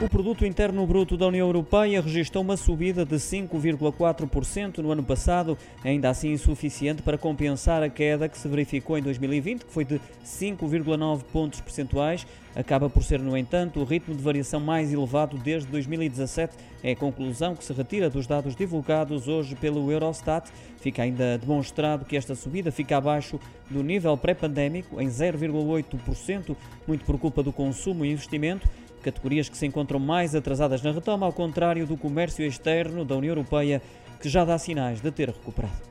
O produto interno bruto da União Europeia registrou uma subida de 5,4% no ano passado, ainda assim insuficiente para compensar a queda que se verificou em 2020, que foi de 5,9 pontos percentuais. Acaba por ser, no entanto, o ritmo de variação mais elevado desde 2017. É a conclusão que se retira dos dados divulgados hoje pelo Eurostat. Fica ainda demonstrado que esta subida fica abaixo do nível pré-pandémico, em 0,8%, muito por culpa do consumo e investimento categorias que se encontram mais atrasadas na retoma, ao contrário do comércio externo da União Europeia, que já dá sinais de ter recuperado.